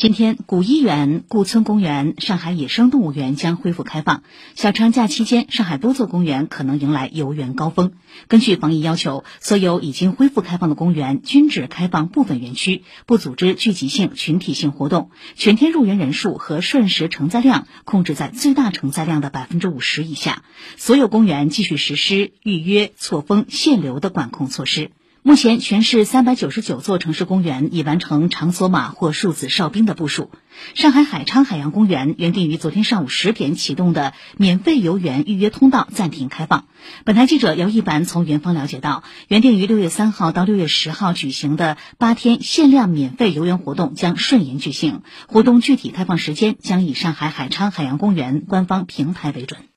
今天，古医园、顾村公园、上海野生动物园将恢复开放。小长假期间，上海多座公园可能迎来游园高峰。根据防疫要求，所有已经恢复开放的公园均只开放部分园区，不组织聚集性、群体性活动。全天入园人数和瞬时承载量控制在最大承载量的百分之五十以下。所有公园继续实施预约、错峰、限流的管控措施。目前，全市三百九十九座城市公园已完成场所码或数字哨兵的部署。上海海昌海洋公园原定于昨天上午十点启动的免费游园预约通道暂停开放。本台记者姚一凡从园方了解到，原定于六月三号到六月十号举行的八天限量免费游园活动将顺延举行，活动具体开放时间将以上海海昌海洋公园官方平台为准。